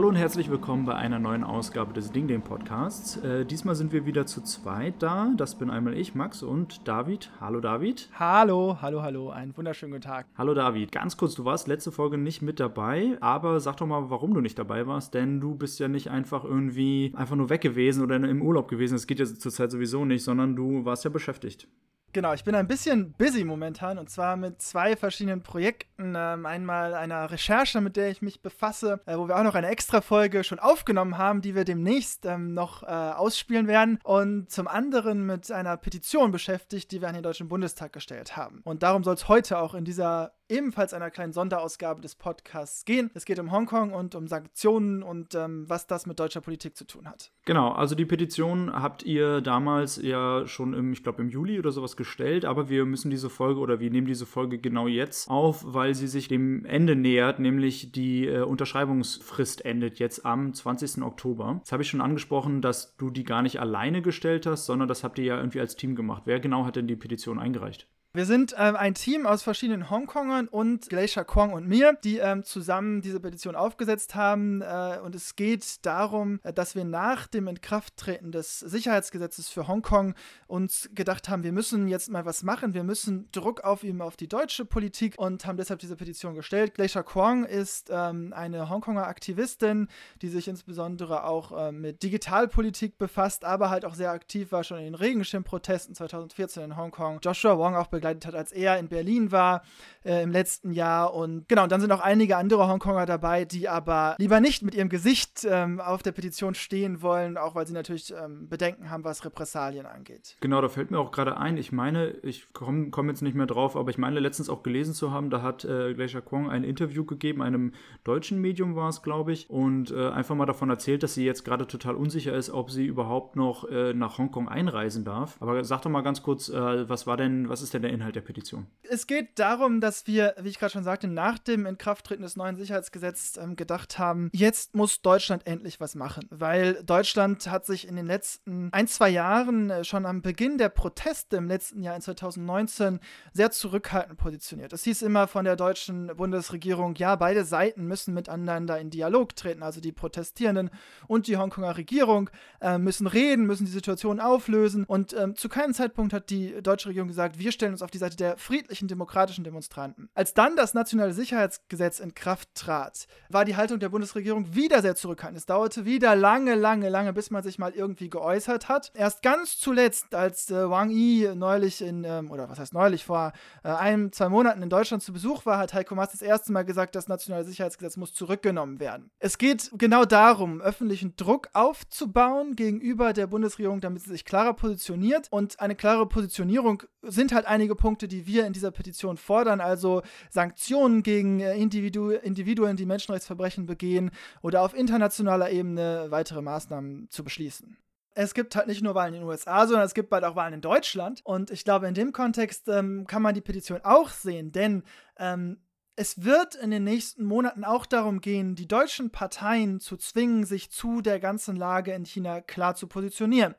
Hallo und herzlich willkommen bei einer neuen Ausgabe des Ding Ding Podcasts. Äh, diesmal sind wir wieder zu zweit da. Das bin einmal ich, Max und David. Hallo David. Hallo, hallo, hallo. Einen wunderschönen guten Tag. Hallo David. Ganz kurz, du warst letzte Folge nicht mit dabei, aber sag doch mal, warum du nicht dabei warst, denn du bist ja nicht einfach irgendwie einfach nur weg gewesen oder im Urlaub gewesen. Das geht ja zurzeit sowieso nicht, sondern du warst ja beschäftigt. Genau, ich bin ein bisschen busy momentan und zwar mit zwei verschiedenen Projekten. Ähm, einmal einer Recherche, mit der ich mich befasse, äh, wo wir auch noch eine extra Folge schon aufgenommen haben, die wir demnächst ähm, noch äh, ausspielen werden. Und zum anderen mit einer Petition beschäftigt, die wir an den Deutschen Bundestag gestellt haben. Und darum soll es heute auch in dieser ebenfalls einer kleinen Sonderausgabe des Podcasts gehen. Es geht um Hongkong und um Sanktionen und ähm, was das mit deutscher Politik zu tun hat. Genau, also die Petition habt ihr damals ja schon im, ich glaube im Juli oder sowas gestellt, aber wir müssen diese Folge oder wir nehmen diese Folge genau jetzt auf, weil sie sich dem Ende nähert, nämlich die äh, Unterschreibungsfrist endet jetzt am 20. Oktober. Jetzt habe ich schon angesprochen, dass du die gar nicht alleine gestellt hast, sondern das habt ihr ja irgendwie als Team gemacht. Wer genau hat denn die Petition eingereicht? Wir sind ähm, ein Team aus verschiedenen Hongkongern und Glacier Kwong und mir, die ähm, zusammen diese Petition aufgesetzt haben. Äh, und es geht darum, äh, dass wir nach dem Inkrafttreten des Sicherheitsgesetzes für Hongkong uns gedacht haben, wir müssen jetzt mal was machen. Wir müssen Druck aufüben auf die deutsche Politik und haben deshalb diese Petition gestellt. Glacier Kwong ist ähm, eine Hongkonger Aktivistin, die sich insbesondere auch äh, mit Digitalpolitik befasst, aber halt auch sehr aktiv war schon in den Regenschirmprotesten 2014 in Hongkong. Joshua Wong auch begleitet hat, als er in Berlin war äh, im letzten Jahr. Und genau, und dann sind auch einige andere Hongkonger dabei, die aber lieber nicht mit ihrem Gesicht ähm, auf der Petition stehen wollen, auch weil sie natürlich ähm, Bedenken haben, was Repressalien angeht. Genau, da fällt mir auch gerade ein, ich meine, ich komme komm jetzt nicht mehr drauf, aber ich meine letztens auch gelesen zu haben, da hat äh, Glacier Kwong ein Interview gegeben, einem deutschen Medium war es, glaube ich, und äh, einfach mal davon erzählt, dass sie jetzt gerade total unsicher ist, ob sie überhaupt noch äh, nach Hongkong einreisen darf. Aber sag doch mal ganz kurz, äh, was war denn, was ist denn der der Inhalt der Petition? Es geht darum, dass wir, wie ich gerade schon sagte, nach dem Inkrafttreten des neuen Sicherheitsgesetzes ähm, gedacht haben, jetzt muss Deutschland endlich was machen, weil Deutschland hat sich in den letzten ein, zwei Jahren äh, schon am Beginn der Proteste im letzten Jahr in 2019 sehr zurückhaltend positioniert. Es hieß immer von der deutschen Bundesregierung, ja, beide Seiten müssen miteinander in Dialog treten, also die Protestierenden und die Hongkonger Regierung äh, müssen reden, müssen die Situation auflösen und ähm, zu keinem Zeitpunkt hat die deutsche Regierung gesagt, wir stellen uns uns auf die Seite der friedlichen demokratischen Demonstranten. Als dann das nationale Sicherheitsgesetz in Kraft trat, war die Haltung der Bundesregierung wieder sehr zurückhaltend. Es dauerte wieder lange, lange, lange, bis man sich mal irgendwie geäußert hat. Erst ganz zuletzt, als äh, Wang Yi neulich in, ähm, oder was heißt neulich, vor äh, ein, zwei Monaten in Deutschland zu Besuch war, hat Heiko Maas das erste Mal gesagt, das nationale Sicherheitsgesetz muss zurückgenommen werden. Es geht genau darum, öffentlichen Druck aufzubauen gegenüber der Bundesregierung, damit sie sich klarer positioniert. Und eine klare Positionierung sind halt einige Punkte, die wir in dieser Petition fordern, also Sanktionen gegen äh, Individu Individuen, die Menschenrechtsverbrechen begehen oder auf internationaler Ebene weitere Maßnahmen zu beschließen. Es gibt halt nicht nur Wahlen in den USA, sondern es gibt bald auch Wahlen in Deutschland. Und ich glaube, in dem Kontext ähm, kann man die Petition auch sehen, denn ähm, es wird in den nächsten Monaten auch darum gehen, die deutschen Parteien zu zwingen, sich zu der ganzen Lage in China klar zu positionieren.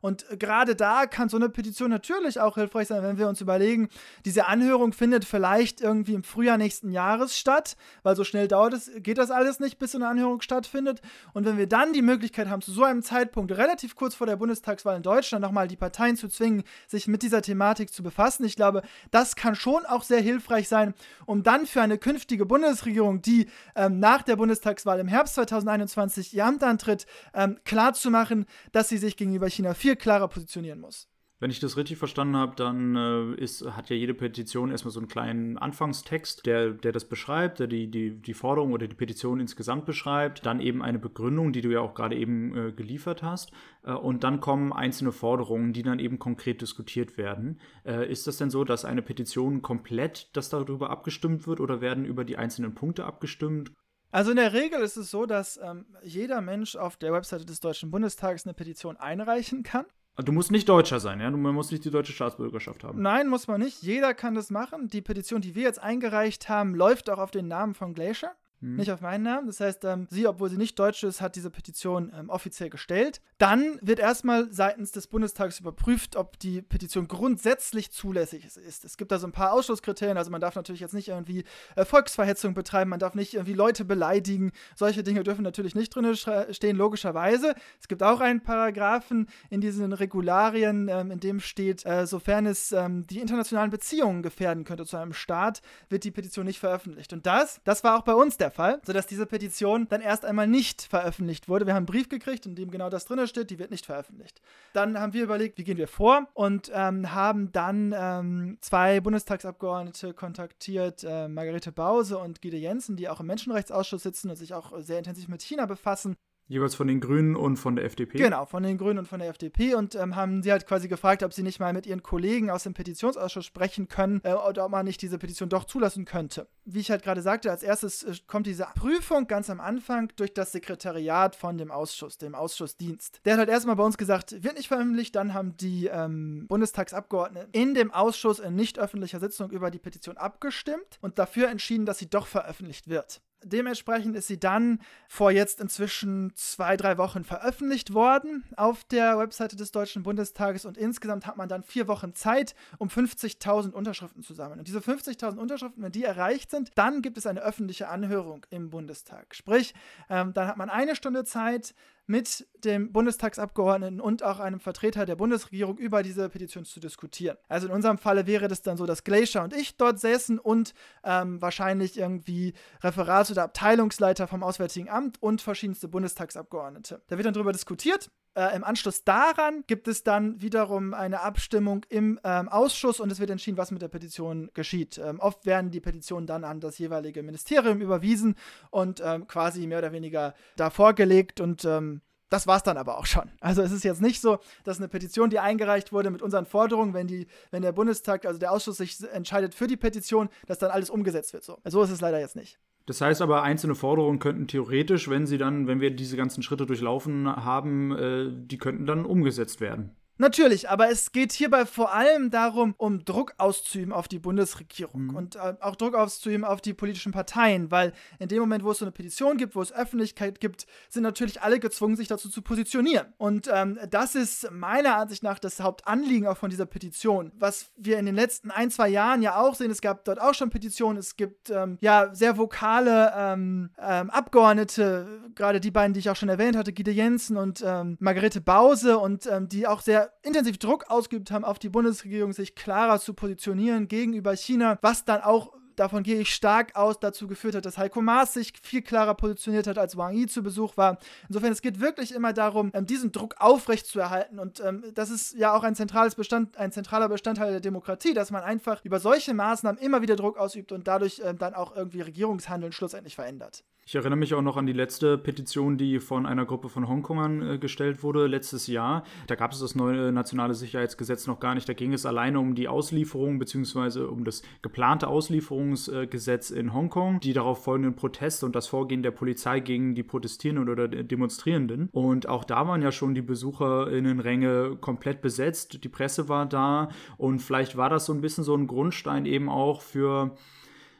Und gerade da kann so eine Petition natürlich auch hilfreich sein, wenn wir uns überlegen, diese Anhörung findet vielleicht irgendwie im Frühjahr nächsten Jahres statt, weil so schnell dauert es, geht das alles nicht, bis so eine Anhörung stattfindet. Und wenn wir dann die Möglichkeit haben, zu so einem Zeitpunkt, relativ kurz vor der Bundestagswahl in Deutschland, nochmal die Parteien zu zwingen, sich mit dieser Thematik zu befassen, ich glaube, das kann schon auch sehr hilfreich sein, um dann für eine künftige Bundesregierung, die ähm, nach der Bundestagswahl im Herbst 2021 ihr Amt antritt, ähm, klarzumachen, dass sie sich gegenüber China viel klarer positionieren muss. Wenn ich das richtig verstanden habe, dann äh, ist, hat ja jede Petition erstmal so einen kleinen Anfangstext, der, der das beschreibt, der die, die, die Forderung oder die Petition insgesamt beschreibt. Dann eben eine Begründung, die du ja auch gerade eben äh, geliefert hast. Äh, und dann kommen einzelne Forderungen, die dann eben konkret diskutiert werden. Äh, ist das denn so, dass eine Petition komplett, dass darüber abgestimmt wird oder werden über die einzelnen Punkte abgestimmt? Also in der Regel ist es so, dass ähm, jeder Mensch auf der Webseite des Deutschen Bundestages eine Petition einreichen kann. Du musst nicht Deutscher sein, ja? Du musst nicht die deutsche Staatsbürgerschaft haben. Nein, muss man nicht. Jeder kann das machen. Die Petition, die wir jetzt eingereicht haben, läuft auch auf den Namen von Glacier. Mhm. nicht auf meinen Namen. Das heißt, ähm, sie, obwohl sie nicht Deutsche ist, hat diese Petition ähm, offiziell gestellt. Dann wird erstmal seitens des Bundestags überprüft, ob die Petition grundsätzlich zulässig ist. Es gibt da so ein paar Ausschlusskriterien. Also man darf natürlich jetzt nicht irgendwie äh, Volksverhetzung betreiben, man darf nicht irgendwie Leute beleidigen. Solche Dinge dürfen natürlich nicht drin stehen, logischerweise. Es gibt auch einen Paragraphen in diesen Regularien, ähm, in dem steht, äh, sofern es ähm, die internationalen Beziehungen gefährden könnte zu einem Staat, wird die Petition nicht veröffentlicht. Und das, das war auch bei uns der Fall, sodass diese Petition dann erst einmal nicht veröffentlicht wurde. Wir haben einen Brief gekriegt, in dem genau das drin steht, die wird nicht veröffentlicht. Dann haben wir überlegt, wie gehen wir vor und ähm, haben dann ähm, zwei Bundestagsabgeordnete kontaktiert, äh, Margarete Bause und Gide Jensen, die auch im Menschenrechtsausschuss sitzen und sich auch sehr intensiv mit China befassen. Jeweils von den Grünen und von der FDP? Genau, von den Grünen und von der FDP und ähm, haben sie halt quasi gefragt, ob sie nicht mal mit ihren Kollegen aus dem Petitionsausschuss sprechen können äh, oder ob man nicht diese Petition doch zulassen könnte. Wie ich halt gerade sagte, als erstes äh, kommt diese Prüfung ganz am Anfang durch das Sekretariat von dem Ausschuss, dem Ausschussdienst. Der hat halt erstmal bei uns gesagt, wird nicht veröffentlicht, dann haben die ähm, Bundestagsabgeordneten in dem Ausschuss in nicht öffentlicher Sitzung über die Petition abgestimmt und dafür entschieden, dass sie doch veröffentlicht wird. Dementsprechend ist sie dann vor jetzt inzwischen zwei, drei Wochen veröffentlicht worden auf der Webseite des Deutschen Bundestages und insgesamt hat man dann vier Wochen Zeit, um 50.000 Unterschriften zu sammeln. Und diese 50.000 Unterschriften, wenn die erreicht sind, dann gibt es eine öffentliche Anhörung im Bundestag. Sprich, ähm, dann hat man eine Stunde Zeit, mit dem Bundestagsabgeordneten und auch einem Vertreter der Bundesregierung über diese Petition zu diskutieren. Also in unserem Falle wäre das dann so, dass Glacier und ich dort säßen und ähm, wahrscheinlich irgendwie Referats- oder Abteilungsleiter vom Auswärtigen Amt und verschiedenste Bundestagsabgeordnete. Da wird dann darüber diskutiert äh, Im Anschluss daran gibt es dann wiederum eine Abstimmung im ähm, Ausschuss und es wird entschieden, was mit der Petition geschieht. Ähm, oft werden die Petitionen dann an das jeweilige Ministerium überwiesen und ähm, quasi mehr oder weniger da vorgelegt und ähm, das war es dann aber auch schon. Also es ist jetzt nicht so, dass eine Petition, die eingereicht wurde mit unseren Forderungen, wenn, die, wenn der Bundestag, also der Ausschuss sich entscheidet für die Petition, dass dann alles umgesetzt wird. So, so ist es leider jetzt nicht. Das heißt aber, einzelne Forderungen könnten theoretisch, wenn sie dann, wenn wir diese ganzen Schritte durchlaufen haben, äh, die könnten dann umgesetzt werden. Natürlich, aber es geht hierbei vor allem darum, um Druck auszuüben auf die Bundesregierung mhm. und äh, auch Druck auszuüben auf die politischen Parteien, weil in dem Moment, wo es so eine Petition gibt, wo es Öffentlichkeit gibt, sind natürlich alle gezwungen, sich dazu zu positionieren. Und ähm, das ist meiner Ansicht nach das Hauptanliegen auch von dieser Petition. Was wir in den letzten ein, zwei Jahren ja auch sehen, es gab dort auch schon Petitionen, es gibt ähm, ja sehr vokale ähm, ähm Abgeordnete, gerade die beiden, die ich auch schon erwähnt hatte, Gide Jensen und ähm, Margarete Bause und ähm, die auch sehr intensiv Druck ausgeübt haben auf die Bundesregierung, sich klarer zu positionieren gegenüber China, was dann auch davon gehe ich stark aus, dazu geführt hat, dass Heiko Maas sich viel klarer positioniert hat, als Wang Yi zu Besuch war. Insofern, es geht wirklich immer darum, ähm, diesen Druck aufrechtzuerhalten. Und ähm, das ist ja auch ein, zentrales Bestand, ein zentraler Bestandteil der Demokratie, dass man einfach über solche Maßnahmen immer wieder Druck ausübt und dadurch ähm, dann auch irgendwie Regierungshandeln schlussendlich verändert. Ich erinnere mich auch noch an die letzte Petition, die von einer Gruppe von Hongkongern äh, gestellt wurde letztes Jahr. Da gab es das neue nationale Sicherheitsgesetz noch gar nicht. Da ging es alleine um die Auslieferung bzw. um das geplante Auslieferungsgesetz in Hongkong, die darauf folgenden Proteste und das Vorgehen der Polizei gegen die Protestierenden oder Demonstrierenden. Und auch da waren ja schon die Besucherinnenränge komplett besetzt. Die Presse war da und vielleicht war das so ein bisschen so ein Grundstein eben auch für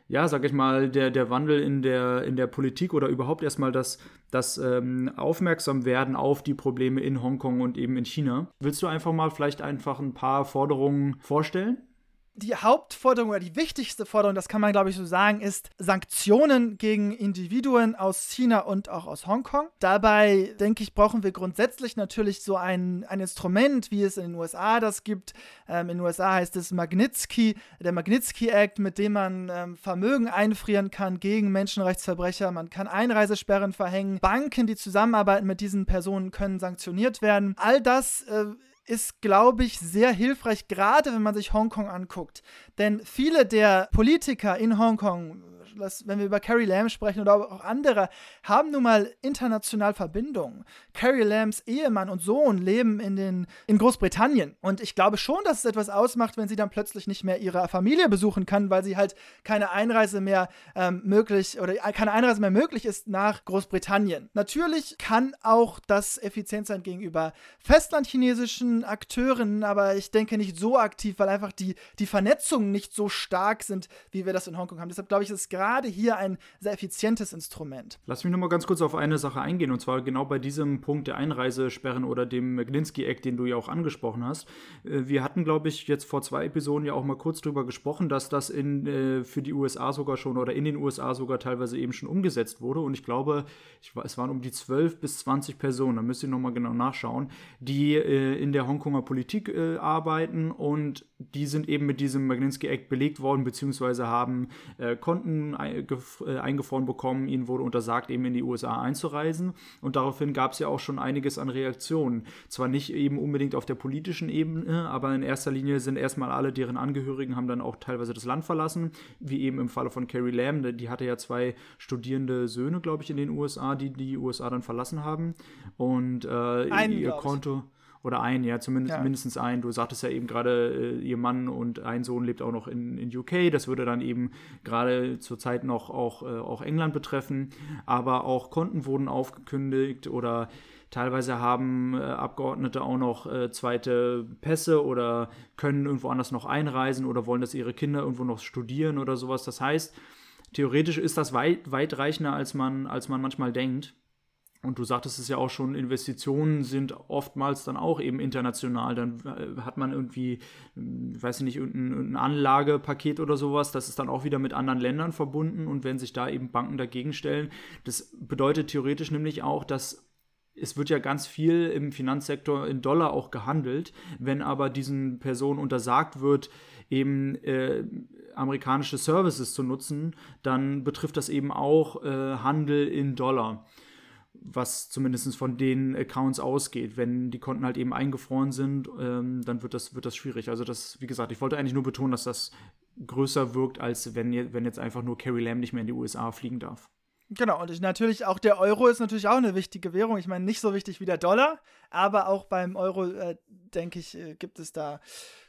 ja, sag ich mal, der, der Wandel in der, in der Politik oder überhaupt erstmal das, das ähm, Aufmerksamwerden auf die Probleme in Hongkong und eben in China. Willst du einfach mal vielleicht einfach ein paar Forderungen vorstellen? Die Hauptforderung oder die wichtigste Forderung, das kann man glaube ich so sagen, ist Sanktionen gegen Individuen aus China und auch aus Hongkong. Dabei denke ich, brauchen wir grundsätzlich natürlich so ein, ein Instrument, wie es in den USA das gibt. Ähm, in den USA heißt es Magnitsky, der Magnitsky Act, mit dem man ähm, Vermögen einfrieren kann gegen Menschenrechtsverbrecher. Man kann Einreisesperren verhängen. Banken, die zusammenarbeiten mit diesen Personen, können sanktioniert werden. All das äh, ist, glaube ich, sehr hilfreich, gerade wenn man sich Hongkong anguckt. Denn viele der Politiker in Hongkong, wenn wir über Carrie Lam sprechen oder auch andere, haben nun mal international Verbindungen. Carrie Lams Ehemann und Sohn leben in, den, in Großbritannien. Und ich glaube schon, dass es etwas ausmacht, wenn sie dann plötzlich nicht mehr ihre Familie besuchen kann, weil sie halt keine Einreise mehr ähm, möglich oder keine Einreise mehr möglich ist nach Großbritannien. Natürlich kann auch das effizient sein gegenüber festlandchinesischen Akteuren, aber ich denke nicht so aktiv, weil einfach die, die Vernetzungen nicht so stark sind, wie wir das in Hongkong haben. Deshalb glaube ich, ist es gerade gerade hier ein sehr effizientes Instrument. Lass mich nochmal ganz kurz auf eine Sache eingehen, und zwar genau bei diesem Punkt der Einreisesperren oder dem Magnitsky-Act, den du ja auch angesprochen hast. Äh, wir hatten, glaube ich, jetzt vor zwei Episoden ja auch mal kurz drüber gesprochen, dass das in, äh, für die USA sogar schon oder in den USA sogar teilweise eben schon umgesetzt wurde. Und ich glaube, ich, es waren um die 12 bis 20 Personen, da müsst ihr nochmal genau nachschauen, die äh, in der Hongkonger Politik arbeiten und die sind eben mit diesem Magnitsky Act belegt worden, beziehungsweise haben äh, Konten äh, eingefroren bekommen. Ihnen wurde untersagt, eben in die USA einzureisen. Und daraufhin gab es ja auch schon einiges an Reaktionen. Zwar nicht eben unbedingt auf der politischen Ebene, aber in erster Linie sind erstmal alle deren Angehörigen haben dann auch teilweise das Land verlassen, wie eben im Falle von Carrie Lam. Die hatte ja zwei studierende Söhne, glaube ich, in den USA, die die USA dann verlassen haben. Und äh, Einen, ihr Konto. Oder ein, ja, zumindest Ja. mindestens ein. Du sagtest ja eben gerade, äh, ihr Mann und ein Sohn lebt auch noch in, in UK. Das würde dann eben gerade zurzeit noch auch, äh, auch England betreffen. Aber auch Konten wurden aufgekündigt oder teilweise haben äh, Abgeordnete auch noch äh, zweite Pässe oder können irgendwo anders noch einreisen oder wollen, dass ihre Kinder irgendwo noch studieren oder sowas. Das heißt, theoretisch ist das weit, weitreichender, als man, als man manchmal denkt. Und du sagtest es ja auch schon, Investitionen sind oftmals dann auch eben international. Dann äh, hat man irgendwie, äh, weiß ich nicht, irgendein Anlagepaket oder sowas, das ist dann auch wieder mit anderen Ländern verbunden. Und wenn sich da eben Banken dagegen stellen, das bedeutet theoretisch nämlich auch, dass es wird ja ganz viel im Finanzsektor in Dollar auch gehandelt. Wenn aber diesen Personen untersagt wird, eben äh, amerikanische Services zu nutzen, dann betrifft das eben auch äh, Handel in Dollar was zumindest von den Accounts ausgeht. Wenn die Konten halt eben eingefroren sind, ähm, dann wird das, wird das schwierig. Also das, wie gesagt, ich wollte eigentlich nur betonen, dass das größer wirkt, als wenn, wenn jetzt einfach nur Carrie Lam nicht mehr in die USA fliegen darf. Genau, und ich, natürlich auch der Euro ist natürlich auch eine wichtige Währung. Ich meine, nicht so wichtig wie der Dollar, aber auch beim Euro, äh, denke ich, äh, gibt es da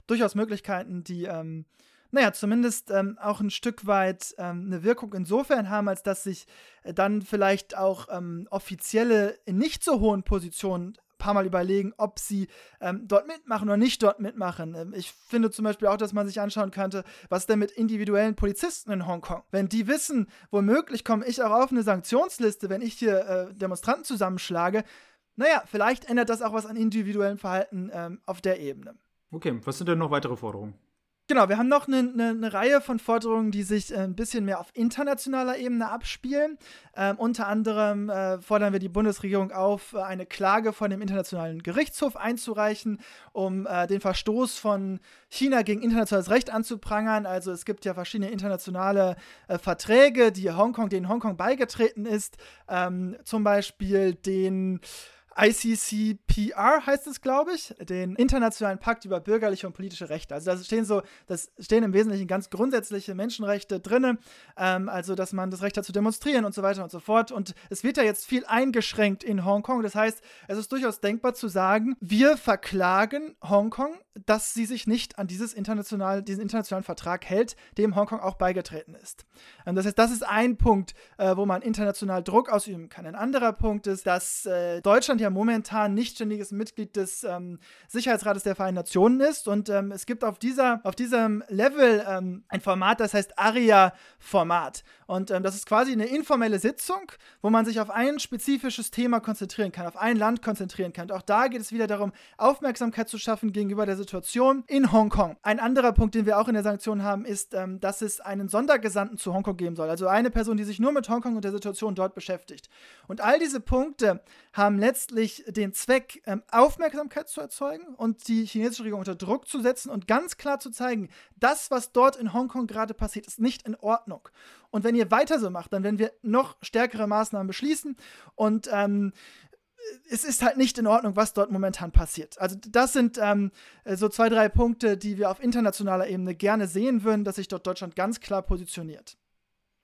durchaus Möglichkeiten, die, ähm, naja, zumindest ähm, auch ein Stück weit ähm, eine Wirkung insofern haben, als dass sich äh, dann vielleicht auch ähm, Offizielle in nicht so hohen Positionen ein paar Mal überlegen, ob sie ähm, dort mitmachen oder nicht dort mitmachen. Ähm, ich finde zum Beispiel auch, dass man sich anschauen könnte, was denn mit individuellen Polizisten in Hongkong? Wenn die wissen, womöglich komme ich auch auf eine Sanktionsliste, wenn ich hier äh, Demonstranten zusammenschlage, naja, vielleicht ändert das auch was an individuellem Verhalten ähm, auf der Ebene. Okay, was sind denn noch weitere Forderungen? Genau, wir haben noch eine, eine, eine Reihe von Forderungen, die sich äh, ein bisschen mehr auf internationaler Ebene abspielen. Ähm, unter anderem äh, fordern wir die Bundesregierung auf, äh, eine Klage von dem Internationalen Gerichtshof einzureichen, um äh, den Verstoß von China gegen internationales Recht anzuprangern. Also es gibt ja verschiedene internationale äh, Verträge, die Hongkong, denen Hongkong beigetreten ist. Ähm, zum Beispiel den ICCPR heißt es, glaube ich, den Internationalen Pakt über bürgerliche und politische Rechte. Also da stehen so, das stehen im Wesentlichen ganz grundsätzliche Menschenrechte drin, ähm, also dass man das Recht hat zu demonstrieren und so weiter und so fort. Und es wird ja jetzt viel eingeschränkt in Hongkong. Das heißt, es ist durchaus denkbar zu sagen, wir verklagen Hongkong, dass sie sich nicht an dieses international, diesen internationalen Vertrag hält, dem Hongkong auch beigetreten ist. Ähm, das heißt, das ist ein Punkt, äh, wo man international Druck ausüben kann. Ein anderer Punkt ist, dass äh, Deutschland ja momentan nicht ständiges Mitglied des ähm, Sicherheitsrates der Vereinten Nationen ist und ähm, es gibt auf, dieser, auf diesem Level ähm, ein Format, das heißt ARIA-Format. Und ähm, das ist quasi eine informelle Sitzung, wo man sich auf ein spezifisches Thema konzentrieren kann, auf ein Land konzentrieren kann. Und auch da geht es wieder darum, Aufmerksamkeit zu schaffen gegenüber der Situation in Hongkong. Ein anderer Punkt, den wir auch in der Sanktion haben, ist, ähm, dass es einen Sondergesandten zu Hongkong geben soll. Also eine Person, die sich nur mit Hongkong und der Situation dort beschäftigt. Und all diese Punkte haben letztlich den Zweck, ähm, Aufmerksamkeit zu erzeugen und die chinesische Regierung unter Druck zu setzen und ganz klar zu zeigen, das, was dort in Hongkong gerade passiert, ist nicht in Ordnung. Und wenn ihr weiter so macht, dann werden wir noch stärkere Maßnahmen beschließen und ähm, es ist halt nicht in Ordnung, was dort momentan passiert. Also das sind ähm, so zwei, drei Punkte, die wir auf internationaler Ebene gerne sehen würden, dass sich dort Deutschland ganz klar positioniert.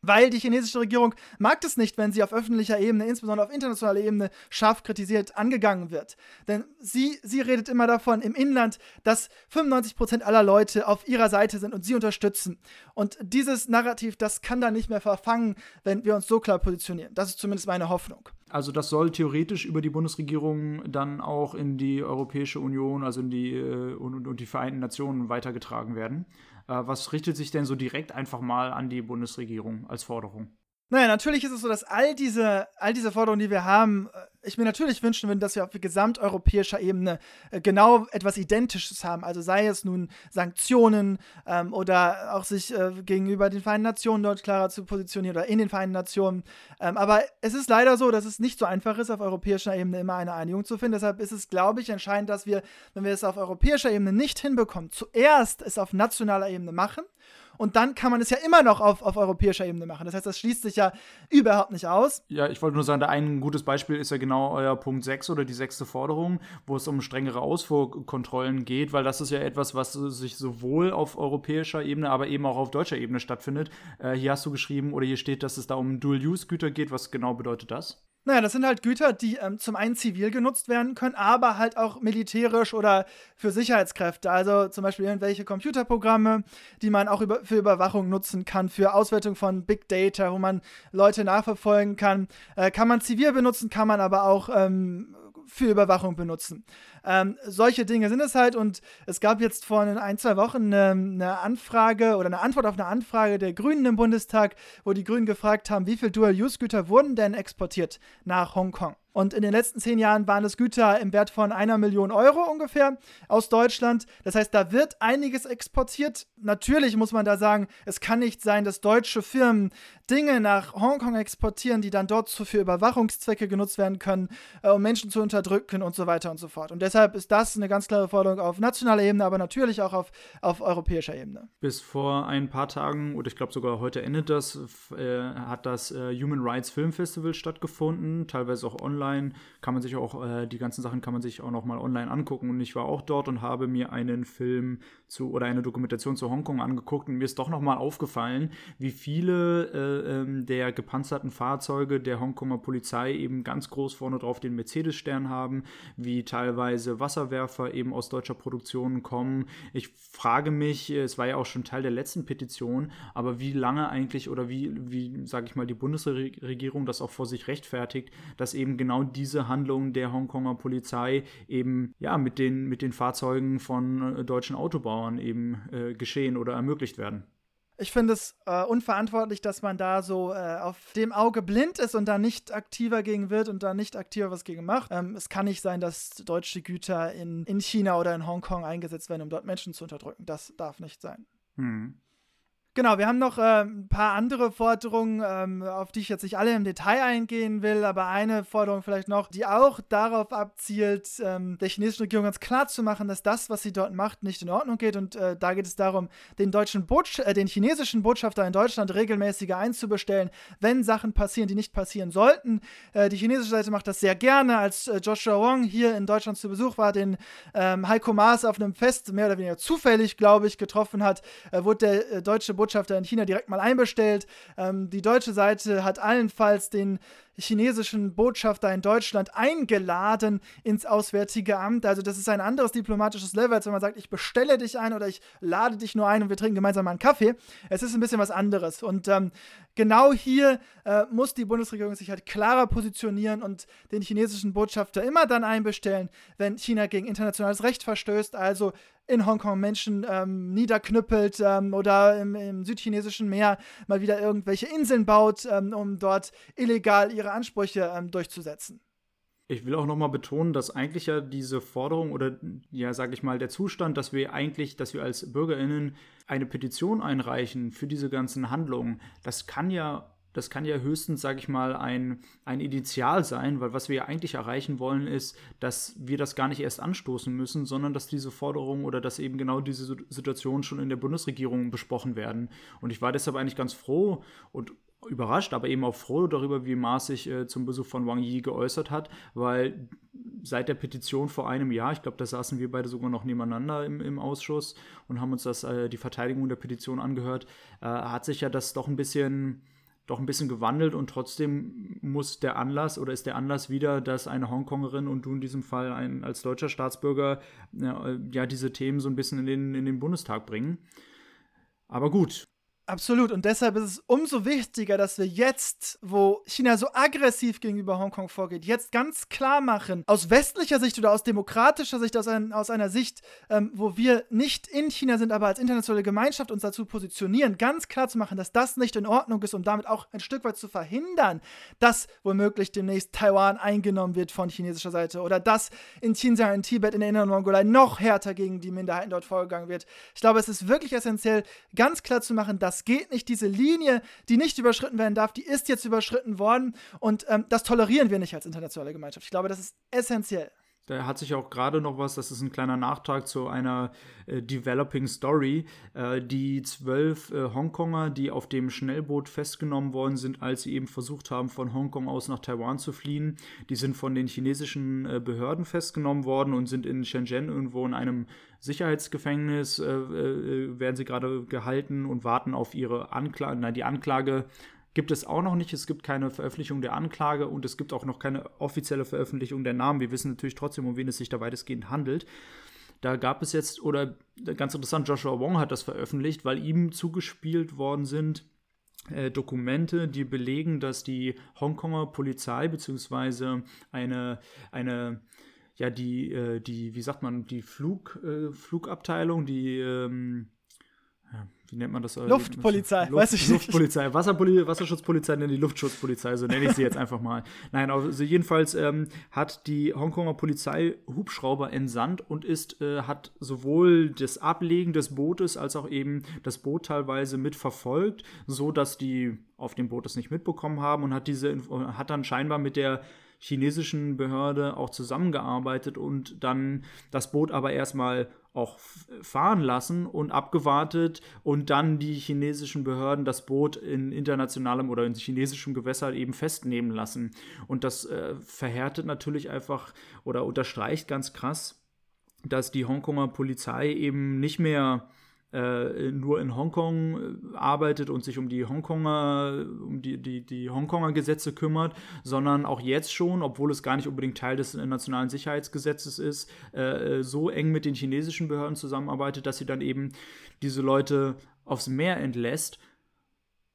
Weil die chinesische Regierung mag es nicht, wenn sie auf öffentlicher Ebene, insbesondere auf internationaler Ebene, scharf kritisiert angegangen wird. Denn sie, sie redet immer davon im Inland, dass 95% aller Leute auf ihrer Seite sind und sie unterstützen. Und dieses Narrativ, das kann da nicht mehr verfangen, wenn wir uns so klar positionieren. Das ist zumindest meine Hoffnung. Also das soll theoretisch über die Bundesregierung dann auch in die Europäische Union, also in die äh, und, und, die Vereinten Nationen weitergetragen werden. Äh, was richtet sich denn so direkt einfach mal an die Bundesregierung als Forderung? Naja, natürlich ist es so, dass all diese, all diese Forderungen, die wir haben, äh, ich mir natürlich wünschen würde, dass wir auf gesamteuropäischer Ebene äh, genau etwas Identisches haben. Also sei es nun Sanktionen ähm, oder auch sich äh, gegenüber den Vereinten Nationen dort klarer zu positionieren oder in den Vereinten Nationen. Ähm, aber es ist leider so, dass es nicht so einfach ist, auf europäischer Ebene immer eine Einigung zu finden. Deshalb ist es, glaube ich, entscheidend, dass wir, wenn wir es auf europäischer Ebene nicht hinbekommen, zuerst es auf nationaler Ebene machen und dann kann man es ja immer noch auf, auf europäischer Ebene machen. Das heißt, das schließt sich ja überhaupt nicht aus. Ja, ich wollte nur sagen, ein gutes Beispiel ist ja genau euer Punkt 6 oder die sechste Forderung, wo es um strengere Ausfuhrkontrollen geht, weil das ist ja etwas, was sich sowohl auf europäischer Ebene, aber eben auch auf deutscher Ebene stattfindet. Äh, hier hast du geschrieben oder hier steht, dass es da um Dual-Use-Güter geht. Was genau bedeutet das? Naja, das sind halt Güter, die ähm, zum einen zivil genutzt werden können, aber halt auch militärisch oder für Sicherheitskräfte. Also zum Beispiel irgendwelche Computerprogramme, die man auch über, für Überwachung nutzen kann, für Auswertung von Big Data, wo man Leute nachverfolgen kann. Äh, kann man zivil benutzen, kann man aber auch ähm, für Überwachung benutzen. Ähm, solche Dinge sind es halt und es gab jetzt vor ein, zwei Wochen eine, eine, Anfrage oder eine Antwort auf eine Anfrage der Grünen im Bundestag, wo die Grünen gefragt haben, wie viele Dual-Use-Güter wurden denn exportiert nach Hongkong? Und in den letzten zehn Jahren waren es Güter im Wert von einer Million Euro ungefähr aus Deutschland. Das heißt, da wird einiges exportiert. Natürlich muss man da sagen, es kann nicht sein, dass deutsche Firmen Dinge nach Hongkong exportieren, die dann dort für Überwachungszwecke genutzt werden können, äh, um Menschen zu unterdrücken und so weiter und so fort. Und deshalb ist das eine ganz klare Forderung auf nationaler Ebene, aber natürlich auch auf, auf europäischer Ebene. Bis vor ein paar Tagen, oder ich glaube sogar heute endet das, äh, hat das äh, Human Rights Film Festival stattgefunden, teilweise auch online online. Kann man sich auch, äh, die ganzen Sachen kann man sich auch nochmal online angucken. Und ich war auch dort und habe mir einen Film zu oder eine Dokumentation zu Hongkong angeguckt. Und mir ist doch nochmal aufgefallen, wie viele äh, ähm, der gepanzerten Fahrzeuge der Hongkonger Polizei eben ganz groß vorne drauf den Mercedes-Stern haben, wie teilweise Wasserwerfer eben aus deutscher Produktion kommen. Ich frage mich, es war ja auch schon Teil der letzten Petition, aber wie lange eigentlich oder wie, wie sage ich mal, die Bundesregierung das auch vor sich rechtfertigt, dass eben genau genau diese Handlungen der Hongkonger Polizei eben ja mit den, mit den Fahrzeugen von äh, deutschen Autobauern eben äh, geschehen oder ermöglicht werden. Ich finde es äh, unverantwortlich, dass man da so äh, auf dem Auge blind ist und da nicht aktiver gegen wird und da nicht aktiver was gegen macht. Ähm, es kann nicht sein, dass deutsche Güter in, in China oder in Hongkong eingesetzt werden, um dort Menschen zu unterdrücken. Das darf nicht sein. Hm. Genau, wir haben noch äh, ein paar andere Forderungen, ähm, auf die ich jetzt nicht alle im Detail eingehen will, aber eine Forderung vielleicht noch, die auch darauf abzielt, ähm, der chinesischen Regierung ganz klar zu machen, dass das, was sie dort macht, nicht in Ordnung geht. Und äh, da geht es darum, den deutschen Botsch äh, den chinesischen Botschafter in Deutschland regelmäßiger einzubestellen, wenn Sachen passieren, die nicht passieren sollten. Äh, die chinesische Seite macht das sehr gerne. Als äh, Joshua Wong hier in Deutschland zu Besuch war, den ähm, Heiko Maas auf einem Fest mehr oder weniger zufällig, glaube ich, getroffen hat, äh, wurde der deutsche Botschafter Botschafter in China direkt mal einbestellt. Ähm, die deutsche Seite hat allenfalls den chinesischen Botschafter in Deutschland eingeladen ins Auswärtige Amt. Also das ist ein anderes diplomatisches Level, als wenn man sagt, ich bestelle dich ein oder ich lade dich nur ein und wir trinken gemeinsam mal einen Kaffee. Es ist ein bisschen was anderes. Und ähm, genau hier äh, muss die Bundesregierung sich halt klarer positionieren und den chinesischen Botschafter immer dann einbestellen, wenn China gegen internationales Recht verstößt, also in Hongkong Menschen ähm, niederknüppelt ähm, oder im, im, südchinesischen Meer mal wieder irgendwelche Inseln baut, ähm, um dort illegal ihre Ansprüche ähm, durchzusetzen. Ich will auch nochmal betonen, dass eigentlich ja diese Forderung oder ja, sage ich mal, der Zustand, dass wir eigentlich, dass wir als BürgerInnen eine Petition einreichen für diese ganzen Handlungen, das kann ja das kann ja höchstens, sage ich mal, ein, ein Initial sein, weil was wir ja eigentlich erreichen wollen, ist, dass wir das gar nicht erst anstoßen müssen, sondern dass diese Forderungen oder dass eben genau diese Situation schon in der Bundesregierung besprochen werden. Und ich war deshalb eigentlich ganz froh und überrascht, aber eben auch froh darüber, wie Maas sich äh, zum Besuch von Wang Yi geäußert hat, weil seit der Petition vor einem Jahr, ich glaube, da saßen wir beide sogar noch nebeneinander im, im Ausschuss und haben uns das, äh, die Verteidigung der Petition angehört, äh, hat sich ja das doch ein bisschen doch ein bisschen gewandelt und trotzdem muss der Anlass oder ist der Anlass wieder, dass eine Hongkongerin und du in diesem Fall ein, als deutscher Staatsbürger ja, ja diese Themen so ein bisschen in den, in den Bundestag bringen. Aber gut, Absolut. Und deshalb ist es umso wichtiger, dass wir jetzt, wo China so aggressiv gegenüber Hongkong vorgeht, jetzt ganz klar machen, aus westlicher Sicht oder aus demokratischer Sicht, aus, ein, aus einer Sicht, ähm, wo wir nicht in China sind, aber als internationale Gemeinschaft uns dazu positionieren, ganz klar zu machen, dass das nicht in Ordnung ist, um damit auch ein Stück weit zu verhindern, dass womöglich demnächst Taiwan eingenommen wird von chinesischer Seite oder dass in Xinjiang, in Tibet, in der Inneren Mongolei noch härter gegen die Minderheiten dort vorgegangen wird. Ich glaube, es ist wirklich essentiell, ganz klar zu machen, dass das geht nicht. Diese Linie, die nicht überschritten werden darf, die ist jetzt überschritten worden und ähm, das tolerieren wir nicht als internationale Gemeinschaft. Ich glaube, das ist essentiell. Da hat sich auch gerade noch was, das ist ein kleiner Nachtrag zu einer äh, Developing Story. Äh, die zwölf äh, Hongkonger, die auf dem Schnellboot festgenommen worden sind, als sie eben versucht haben, von Hongkong aus nach Taiwan zu fliehen, die sind von den chinesischen äh, Behörden festgenommen worden und sind in Shenzhen irgendwo in einem Sicherheitsgefängnis, äh, äh, werden sie gerade gehalten und warten auf ihre Anklage, nein, die Anklage gibt es auch noch nicht. Es gibt keine Veröffentlichung der Anklage und es gibt auch noch keine offizielle Veröffentlichung der Namen. Wir wissen natürlich trotzdem, um wen es sich da weitestgehend handelt. Da gab es jetzt, oder ganz interessant, Joshua Wong hat das veröffentlicht, weil ihm zugespielt worden sind äh, Dokumente, die belegen, dass die Hongkonger Polizei beziehungsweise eine, eine ja, die, äh, die, wie sagt man, die Flug, äh, Flugabteilung, die, ähm, wie nennt man das? Luftpolizei, Luft, weiß ich nicht. Luftpolizei, Wasserpoli Wasserschutzpolizei, nennen die Luftschutzpolizei, so nenne ich sie jetzt einfach mal. Nein, also jedenfalls ähm, hat die Hongkonger Polizei Hubschrauber entsandt und ist, äh, hat sowohl das Ablegen des Bootes als auch eben das Boot teilweise mitverfolgt, so dass die auf dem Boot das nicht mitbekommen haben und hat diese hat dann scheinbar mit der chinesischen Behörde auch zusammengearbeitet und dann das Boot aber erstmal auch fahren lassen und abgewartet und dann die chinesischen Behörden das Boot in internationalem oder in chinesischem Gewässer eben festnehmen lassen. Und das äh, verhärtet natürlich einfach oder unterstreicht ganz krass, dass die Hongkonger Polizei eben nicht mehr äh, nur in Hongkong äh, arbeitet und sich um die Hongkonger, um die, die, die Hongkonger Gesetze kümmert, sondern auch jetzt schon, obwohl es gar nicht unbedingt Teil des nationalen Sicherheitsgesetzes ist, äh, so eng mit den chinesischen Behörden zusammenarbeitet, dass sie dann eben diese Leute aufs Meer entlässt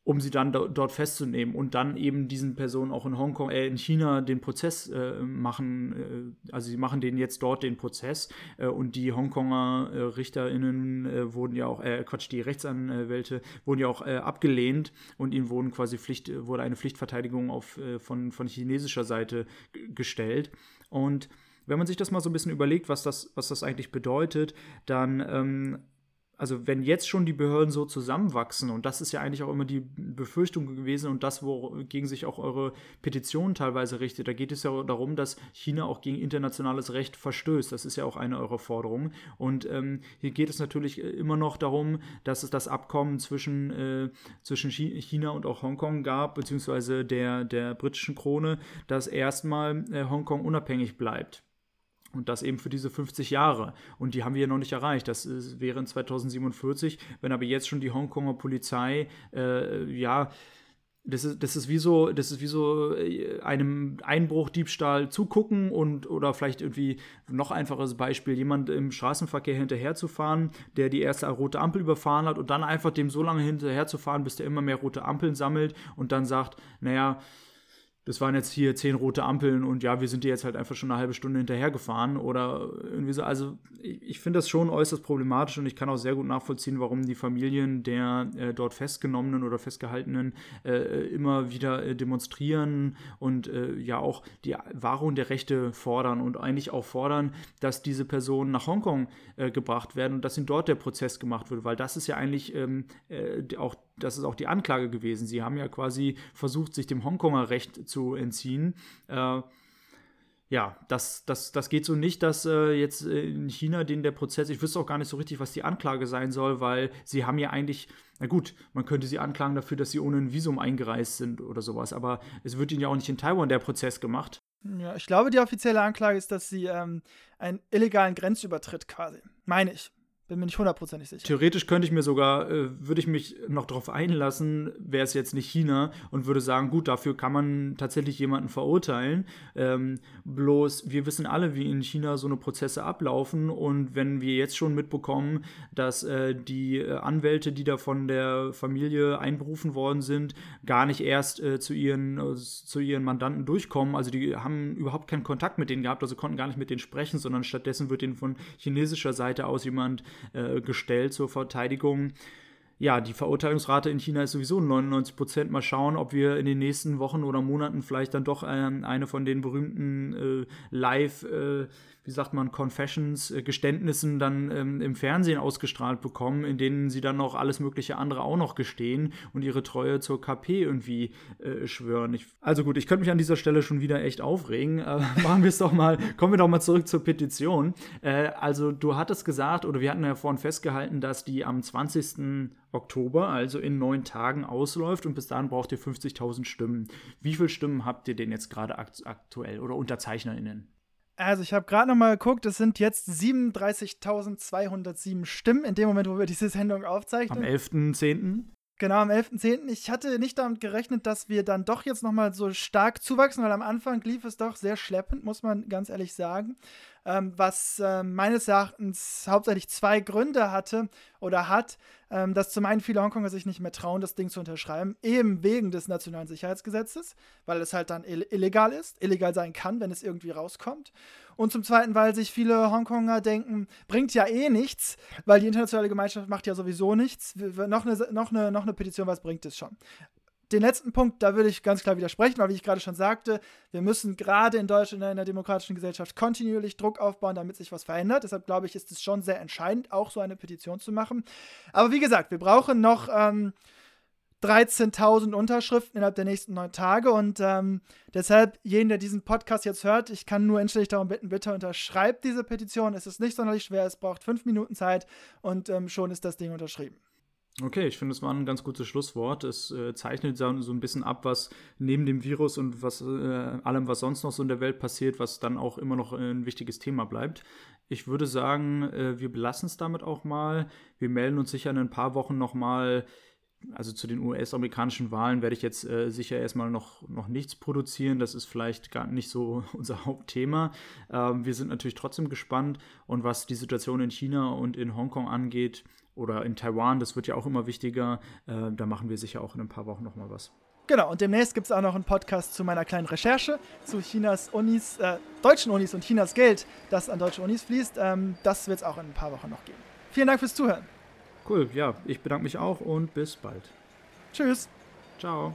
um sie dann do dort festzunehmen und dann eben diesen Personen auch in Hongkong, äh, in China den Prozess äh, machen. Äh, also sie machen denen jetzt dort den Prozess äh, und die Hongkonger äh, RichterInnen äh, wurden ja auch, äh, Quatsch, die Rechtsanwälte wurden ja auch abgelehnt und ihnen wurden quasi Pflicht, wurde eine Pflichtverteidigung auf, von, von chinesischer Seite gestellt. Und wenn man sich das mal so ein bisschen überlegt, was das, was das eigentlich bedeutet, dann ähm, also wenn jetzt schon die Behörden so zusammenwachsen, und das ist ja eigentlich auch immer die Befürchtung gewesen und das, wogegen sich auch eure Petition teilweise richtet, da geht es ja darum, dass China auch gegen internationales Recht verstößt. Das ist ja auch eine eurer Forderungen. Und ähm, hier geht es natürlich äh, immer noch darum, dass es das Abkommen zwischen, äh, zwischen China und auch Hongkong gab, beziehungsweise der, der britischen Krone, dass erstmal äh, Hongkong unabhängig bleibt. Und das eben für diese 50 Jahre. Und die haben wir noch nicht erreicht. Das ist, wäre in 2047. Wenn aber jetzt schon die Hongkonger Polizei, äh, ja, das ist, das ist wie so, das ist wie so äh, einem Einbruch, Diebstahl zugucken und oder vielleicht irgendwie noch einfaches Beispiel, jemand im Straßenverkehr hinterherzufahren, der die erste rote Ampel überfahren hat und dann einfach dem so lange hinterherzufahren, bis der immer mehr rote Ampeln sammelt und dann sagt, naja, das waren jetzt hier zehn rote Ampeln und ja, wir sind dir jetzt halt einfach schon eine halbe Stunde hinterhergefahren oder irgendwie so. Also ich, ich finde das schon äußerst problematisch und ich kann auch sehr gut nachvollziehen, warum die Familien der äh, dort Festgenommenen oder Festgehaltenen äh, immer wieder äh, demonstrieren und äh, ja auch die Wahrung der Rechte fordern und eigentlich auch fordern, dass diese Personen nach Hongkong äh, gebracht werden und dass ihnen dort der Prozess gemacht wird, weil das ist ja eigentlich ähm, äh, auch das ist auch die Anklage gewesen. Sie haben ja quasi versucht, sich dem Hongkonger Recht zu entziehen. Äh, ja, das, das, das geht so nicht, dass äh, jetzt in China den der Prozess, ich wüsste auch gar nicht so richtig, was die Anklage sein soll, weil sie haben ja eigentlich, na gut, man könnte sie anklagen dafür, dass sie ohne ein Visum eingereist sind oder sowas, aber es wird ihnen ja auch nicht in Taiwan der Prozess gemacht. Ja, ich glaube, die offizielle Anklage ist, dass sie ähm, einen illegalen Grenzübertritt quasi, meine ich Bin mir nicht hundertprozentig sicher. Theoretisch könnte ich mir sogar, äh, würde ich mich noch darauf einlassen, wäre es jetzt nicht China und würde sagen, gut, dafür kann man tatsächlich jemanden verurteilen. Ähm, bloß, wir wissen alle, wie in China so eine Prozesse ablaufen und wenn wir jetzt schon mitbekommen, dass äh, die äh, Anwälte, die da von der Familie einberufen worden sind, gar nicht erst äh, zu, ihren, äh, zu ihren Mandanten durchkommen, also die haben überhaupt keinen Kontakt mit denen gehabt, also konnten gar nicht mit denen sprechen, sondern stattdessen wird ihnen von chinesischer Seite aus jemand äh, gestellt zur Verteidigung. Ja, die Verurteilungsrate in China ist sowieso 99 Prozent. Mal schauen, ob wir in den nächsten Wochen oder Monaten vielleicht dann doch ähm, eine von den berühmten äh, Live- äh, wie sagt man, Confessions, äh, Geständnissen dann ähm, im Fernsehen ausgestrahlt bekommen, in denen sie dann noch alles mögliche andere auch noch gestehen und ihre Treue zur KP irgendwie äh, schwören. Ich, also gut, ich könnte mich an dieser Stelle schon wieder echt aufregen. Machen wir es doch mal, kommen wir doch mal zurück zur Petition. Äh, also du hattest gesagt, oder wir hatten ja vorhin festgehalten, dass die am 20. Oktober, also in neun Tagen, ausläuft und bis dahin braucht ihr 50.000 Stimmen. Wie viele Stimmen habt ihr denn jetzt gerade aktuell oder UnterzeichnerInnen? Also ich habe gerade noch mal geguckt, es sind jetzt 37.207 Stimmen in dem Moment, wo wir diese Sendung aufzeichnen. Am 11.10. Genau, am 11.10. Ich hatte nicht damit gerechnet, dass wir dann doch jetzt noch mal so stark zuwachsen, weil am Anfang lief es doch sehr schleppend, muss man ganz ehrlich sagen ähm, was äh, meines Erachtens hauptsächlich zwei Gründe hatte oder hat, ähm, dass zum einen viele Hongkonger sich nicht mehr trauen, das Ding zu unterschreiben, eben wegen des nationalen Sicherheitsgesetzes, weil es halt dann ill illegal ist, illegal sein kann, wenn es irgendwie rauskommt. Und zum Zweiten, weil sich viele Hongkonger denken, bringt ja eh nichts, weil die internationale Gemeinschaft macht ja sowieso nichts. Noch eine, noch eine, noch eine Petition, was bringt es schon? Den letzten Punkt, da würde ich ganz klar widersprechen, weil wie ich gerade schon sagte, wir müssen gerade in Deutschland in einer demokratischen Gesellschaft kontinuierlich Druck aufbauen, damit sich was verändert. Deshalb glaube ich, ist es schon sehr entscheidend, auch so eine Petition zu machen. Aber wie gesagt, wir brauchen noch ähm, 13.000 Unterschriften innerhalb der nächsten neun Tage und ähm, deshalb, jeden, der diesen Podcast jetzt hört, ich kann nur inständig darum bitten, bitte unterschreibt diese Petition. Es ist nicht sonderlich schwer, es braucht fünf Minuten Zeit und ähm, schon ist das Ding unterschrieben. Okay, ich finde, es war ein ganz gutes Schlusswort. Es äh, zeichnet so ein bisschen ab, was neben dem Virus und was äh, allem, was sonst noch so in der Welt passiert, was dann auch immer noch ein wichtiges Thema bleibt. Ich würde sagen, äh, wir belassen es damit auch mal. Wir melden uns sicher in ein paar Wochen nochmal. Also zu den US-amerikanischen Wahlen werde ich jetzt äh, sicher erstmal noch, noch nichts produzieren. Das ist vielleicht gar nicht so unser Hauptthema. Ähm, wir sind natürlich trotzdem gespannt. Und was die Situation in China und in Hongkong angeht, oder in Taiwan, das wird ja auch immer wichtiger. Äh, da machen wir sicher auch in ein paar Wochen nochmal was. Genau, und demnächst gibt es auch noch einen Podcast zu meiner kleinen Recherche zu Chinas Unis, äh, deutschen Unis und Chinas Geld, das an deutsche Unis fließt. Ähm, das wird es auch in ein paar Wochen noch geben. Vielen Dank fürs Zuhören. Cool, ja, ich bedanke mich auch und bis bald. Tschüss. Ciao.